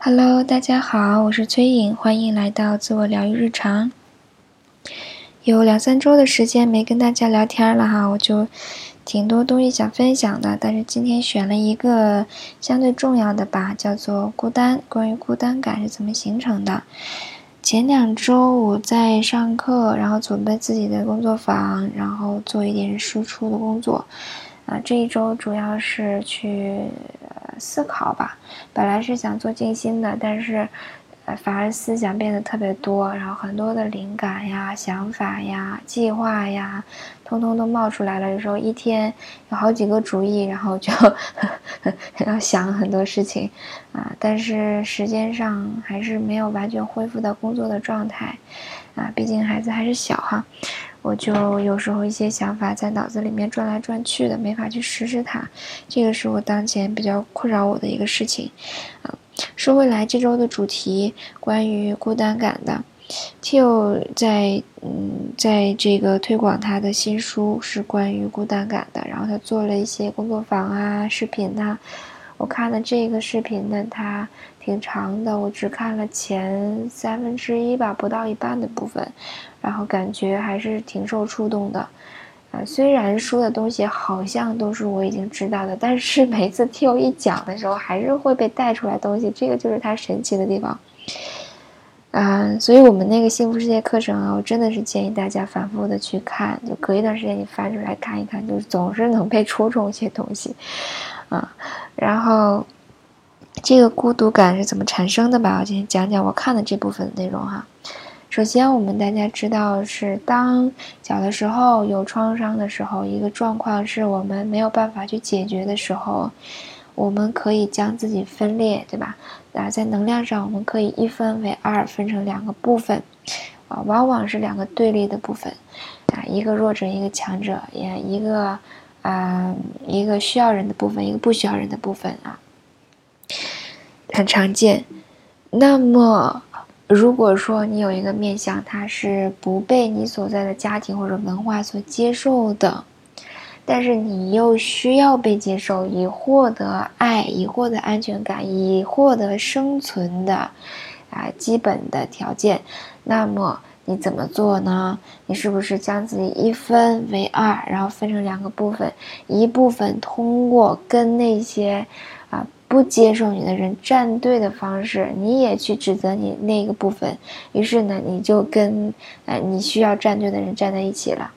Hello，大家好，我是崔颖，欢迎来到自我疗愈日常。有两三周的时间没跟大家聊天了哈，我就挺多东西想分享的，但是今天选了一个相对重要的吧，叫做孤单。关于孤单感是怎么形成的？前两周我在上课，然后准备自己的工作坊，然后做一点输出的工作。啊，这一周主要是去思考吧。本来是想做静心的，但是，呃，反而思想变得特别多，然后很多的灵感呀、想法呀、计划呀，通通都冒出来了。有时候一天有好几个主意，然后就 要想很多事情，啊，但是时间上还是没有完全恢复到工作的状态，啊，毕竟孩子还是小哈。我就有时候一些想法在脑子里面转来转去的，没法去实施它，这个是我当前比较困扰我的一个事情。啊，说回来，这周的主题关于孤单感的，Tio 在嗯，在这个推广他的新书是关于孤单感的，然后他做了一些工作坊啊、视频呐。我看了这个视频呢，它挺长的，我只看了前三分之一吧，不到一半的部分。然后感觉还是挺受触动的，啊，虽然说的东西好像都是我已经知道的，但是每次听我一讲的时候，还是会被带出来东西，这个就是它神奇的地方，啊，所以我们那个幸福世界课程啊，我真的是建议大家反复的去看，就隔一段时间你翻出来看一看，就是总是能被戳中一些东西，啊，然后这个孤独感是怎么产生的吧？我今天讲讲我看的这部分内容哈。首先，我们大家知道是当小的时候有创伤的时候，一个状况是我们没有办法去解决的时候，我们可以将自己分裂，对吧？啊，在能量上，我们可以一分为二，分成两个部分，啊，往往是两个对立的部分，啊，一个弱者，一个强者，也一个啊，一个需要人的部分，一个不需要人的部分啊，很常见。那么。如果说你有一个面相，它是不被你所在的家庭或者文化所接受的，但是你又需要被接受，以获得爱，以获得安全感，以获得生存的啊基本的条件，那么你怎么做呢？你是不是将自己一分为二，然后分成两个部分，一部分通过跟那些啊。不接受你的人站队的方式，你也去指责你那个部分，于是呢，你就跟啊你需要站队的人站在一起了，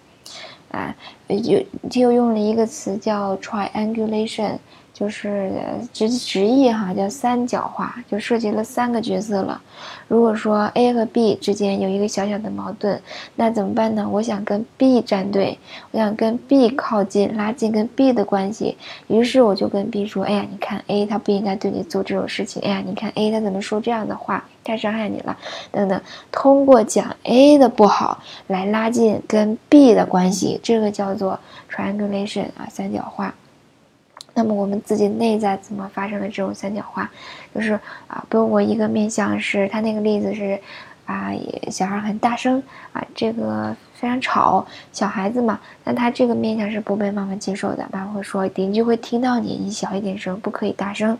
啊，就就用了一个词叫 triangulation。就是直直译哈，叫三角化，就涉及了三个角色了。如果说 A 和 B 之间有一个小小的矛盾，那怎么办呢？我想跟 B 站队，我想跟 B 靠近，拉近跟 B 的关系。于是我就跟 B 说：“哎呀，你看 A 他不应该对你做这种事情。哎呀，你看 A 他怎么说这样的话，太伤害你了。等等，通过讲 A 的不好来拉近跟 B 的关系，这个叫做 triangulation 啊，三角化。”那么我们自己内在怎么发生的这种三角化？就是啊，比如我一个面相是，他那个例子是，啊，小孩很大声啊，这个非常吵，小孩子嘛，那他这个面相是不被妈妈接受的，妈妈会说邻居会听到你，你小一点声，不可以大声。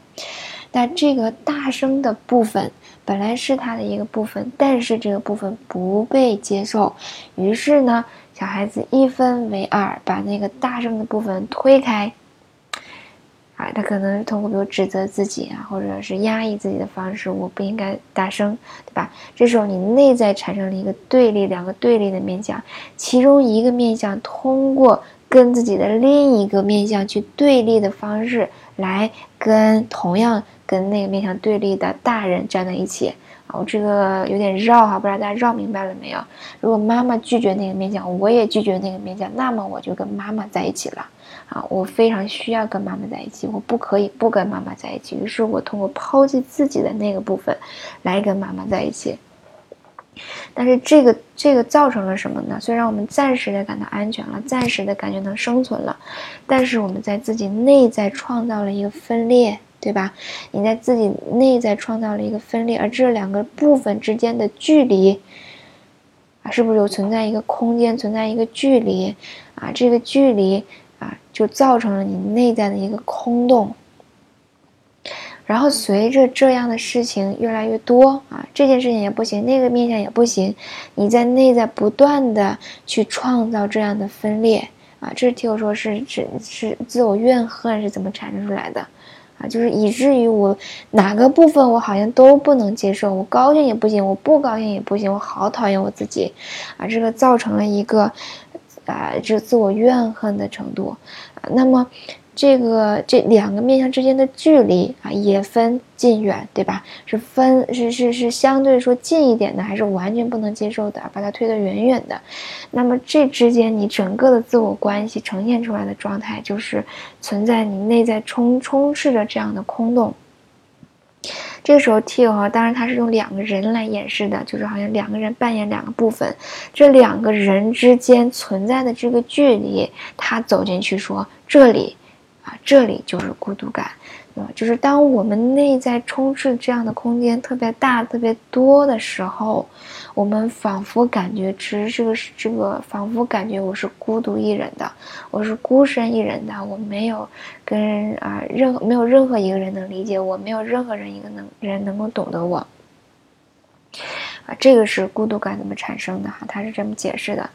但这个大声的部分本来是他的一个部分，但是这个部分不被接受，于是呢，小孩子一分为二，把那个大声的部分推开。啊，他可能通过比如指责自己啊，或者是压抑自己的方式，我不应该大声，对吧？这时候你内在产生了一个对立，两个对立的面相，其中一个面相通过跟自己的另一个面相去对立的方式，来跟同样跟那个面相对立的大人站在一起。我这个有点绕哈，不知道大家绕明白了没有？如果妈妈拒绝那个面相，我也拒绝那个面相，那么我就跟妈妈在一起了。啊，我非常需要跟妈妈在一起，我不可以不跟妈妈在一起。于是我通过抛弃自己的那个部分，来跟妈妈在一起。但是这个这个造成了什么呢？虽然我们暂时的感到安全了，暂时的感觉能生存了，但是我们在自己内在创造了一个分裂，对吧？你在自己内在创造了一个分裂，而这两个部分之间的距离，啊，是不是有存在一个空间，存在一个距离？啊，这个距离啊。就造成了你内在的一个空洞，然后随着这样的事情越来越多啊，这件事情也不行，那个面相也不行，你在内在不断的去创造这样的分裂啊，这听我说是是是自我怨恨是怎么产生出来的啊？就是以至于我哪个部分我好像都不能接受，我高兴也不行，我不高兴也不行，我好讨厌我自己啊，这个造成了一个啊，这自我怨恨的程度啊，那么。这个这两个面相之间的距离啊，也分近远，对吧？是分是是是相对说近一点的，还是完全不能接受的，把它推得远远的？那么这之间你整个的自我关系呈现出来的状态，就是存在你内在充充斥着这样的空洞。这个时候，T 哈，当然他是用两个人来演示的，就是好像两个人扮演两个部分，这两个人之间存在的这个距离，他走进去说这里。这里就是孤独感，啊，就是当我们内在充斥这样的空间特别大、特别多的时候，我们仿佛感觉，其实这个是这个，仿佛感觉我是孤独一人的，我是孤身一人的，我没有跟啊任何没有任何一个人能理解我，没有任何人一个能人能够懂得我。啊，这个是孤独感怎么产生的哈？他是这么解释的，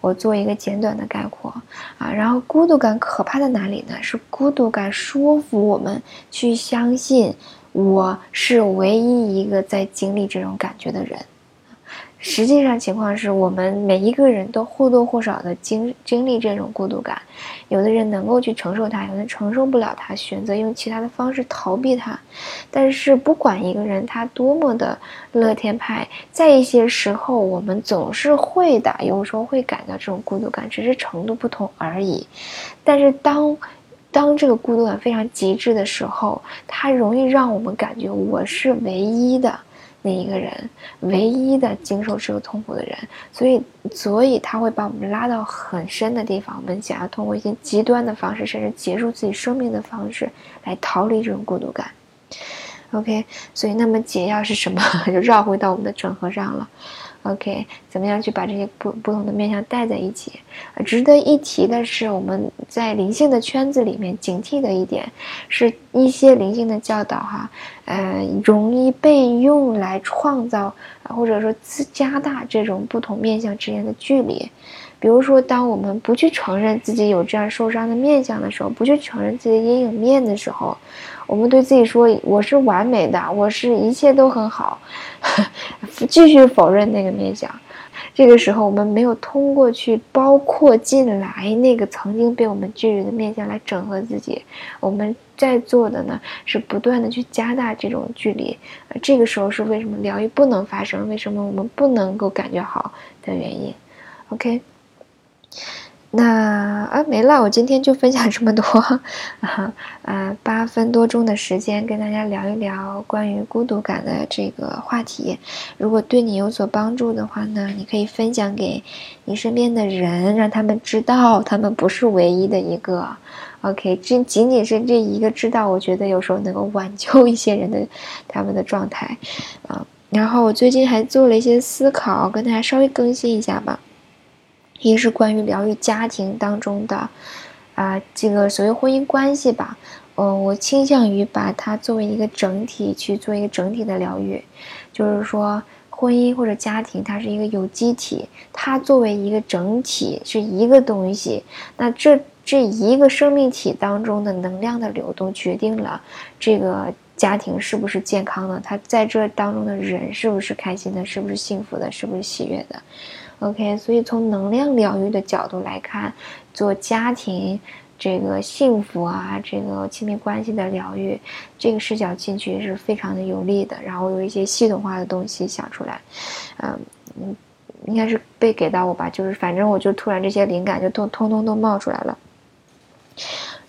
我做一个简短的概括啊。然后孤独感可怕在哪里呢？是孤独感说服我们去相信我是唯一一个在经历这种感觉的人。实际上，情况是我们每一个人都或多或少的经经历这种孤独感。有的人能够去承受它，有人承受不了它，选择用其他的方式逃避它。但是，不管一个人他多么的乐天派，在一些时候，我们总是会的，有时候会感到这种孤独感，只是程度不同而已。但是，当当这个孤独感非常极致的时候，它容易让我们感觉我是唯一的。那一个人，唯一的经受这个痛苦的人，所以，所以他会把我们拉到很深的地方。我们想要通过一些极端的方式，甚至结束自己生命的方式，来逃离这种孤独感。OK，所以那么解药是什么？就绕回到我们的整合上了。OK，怎么样去把这些不不同的面相带在一起？值得一提的是，我们在灵性的圈子里面警惕的一点，是一些灵性的教导哈，呃，容易被用来创造或者说自加大这种不同面相之间的距离。比如说，当我们不去承认自己有这样受伤的面相的时候，不去承认自己的阴影面的时候，我们对自己说我是完美的，我是一切都很好，继续否认那个面相。这个时候，我们没有通过去包括进来那个曾经被我们拒绝的面相来整合自己，我们在做的呢是不断的去加大这种距离。这个时候是为什么疗愈不能发生，为什么我们不能够感觉好的原因。OK。那啊没了，我今天就分享这么多，啊啊八分多钟的时间跟大家聊一聊关于孤独感的这个话题。如果对你有所帮助的话呢，你可以分享给你身边的人，让他们知道他们不是唯一的一个。OK，这仅仅是这一个知道，我觉得有时候能够挽救一些人的他们的状态啊。然后我最近还做了一些思考，跟大家稍微更新一下吧。一是关于疗愈家庭当中的，啊，这个所谓婚姻关系吧，嗯，我倾向于把它作为一个整体去做一个整体的疗愈，就是说婚姻或者家庭它是一个有机体，它作为一个整体是一个东西，那这这一个生命体当中的能量的流动决定了这个家庭是不是健康的，它在这当中的人是不是开心的，是不是幸福的，是不是喜悦的。OK，所以从能量疗愈的角度来看，做家庭这个幸福啊，这个亲密关系的疗愈，这个视角进去是非常的有利的。然后有一些系统化的东西想出来，嗯，应该是被给到我吧，就是反正我就突然这些灵感就都通通都冒出来了。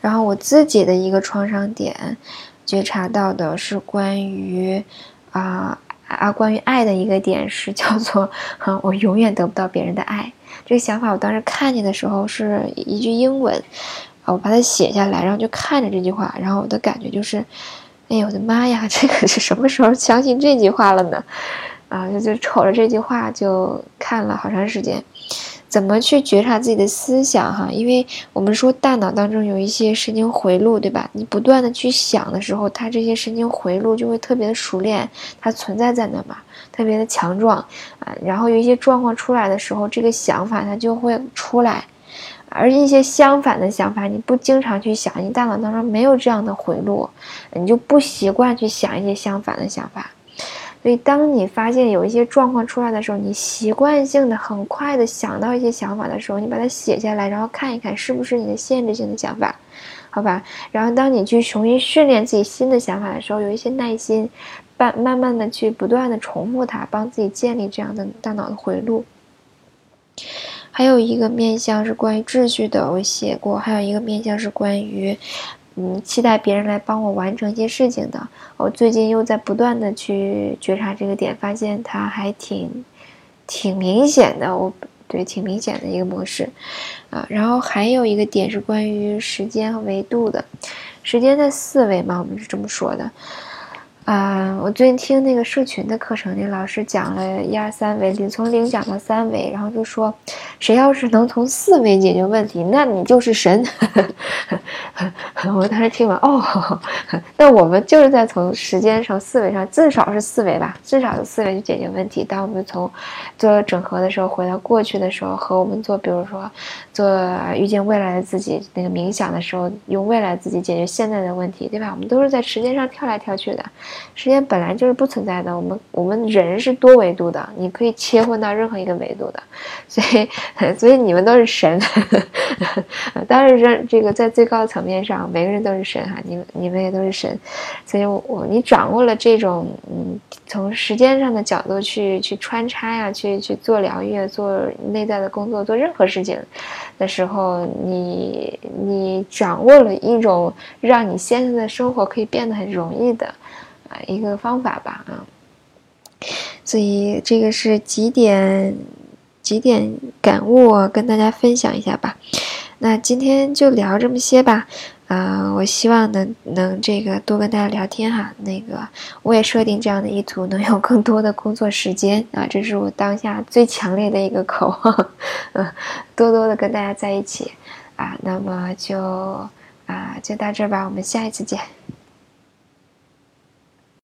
然后我自己的一个创伤点，觉察到的是关于啊。啊，关于爱的一个点是叫做，哈，我永远得不到别人的爱。这个想法我当时看见的时候是一句英文，啊，我把它写下来，然后就看着这句话，然后我的感觉就是，哎呀我的妈呀，这个是什么时候相信这句话了呢？啊，就就瞅着这句话就看了好长时间。怎么去觉察自己的思想哈？因为我们说大脑当中有一些神经回路，对吧？你不断的去想的时候，它这些神经回路就会特别的熟练，它存在在那嘛，特别的强壮啊。然后有一些状况出来的时候，这个想法它就会出来。而一些相反的想法，你不经常去想，你大脑当中没有这样的回路，你就不习惯去想一些相反的想法。所以，当你发现有一些状况出来的时候，你习惯性的很快的想到一些想法的时候，你把它写下来，然后看一看是不是你的限制性的想法，好吧？然后，当你去重新训练自己新的想法的时候，有一些耐心，慢慢慢的去不断的重复它，帮自己建立这样的大脑的回路。还有一个面向是关于秩序的，我写过；还有一个面向是关于，嗯，期待别人来帮我完成一些事情的。我最近又在不断的去觉察这个点，发现它还挺，挺明显的。我对，挺明显的一个模式，啊，然后还有一个点是关于时间和维度的，时间的四维嘛，我们是这么说的。啊，我最近听那个社群的课程，那老师讲了一二三维，零从零讲到三维，然后就说，谁要是能从四维解决问题，那你就是神。我当时听完，哦，那我们就是在从时间上四维上，至少是四维吧，至少是四维去解决问题。当我们从做整合的时候，回到过去的时候，和我们做，比如说做遇见未来的自己那个冥想的时候，用未来自己解决现在的问题，对吧？我们都是在时间上跳来跳去的。时间本来就是不存在的，我们我们人是多维度的，你可以切换到任何一个维度的，所以 所以你们都是神，当然是这个在最高层面上，每个人都是神哈，你们你们也都是神，所以我你掌握了这种嗯，从时间上的角度去去穿插呀，去去做疗愈、做内在的工作、做任何事情的时候，你你掌握了一种让你现在的生活可以变得很容易的。啊，一个方法吧，啊，所以这个是几点几点感悟，跟大家分享一下吧。那今天就聊这么些吧，啊，我希望能能这个多跟大家聊天哈。那个我也设定这样的意图，能有更多的工作时间啊，这是我当下最强烈的一个渴望，嗯，多多的跟大家在一起啊。那么就啊，就到这吧，我们下一次见。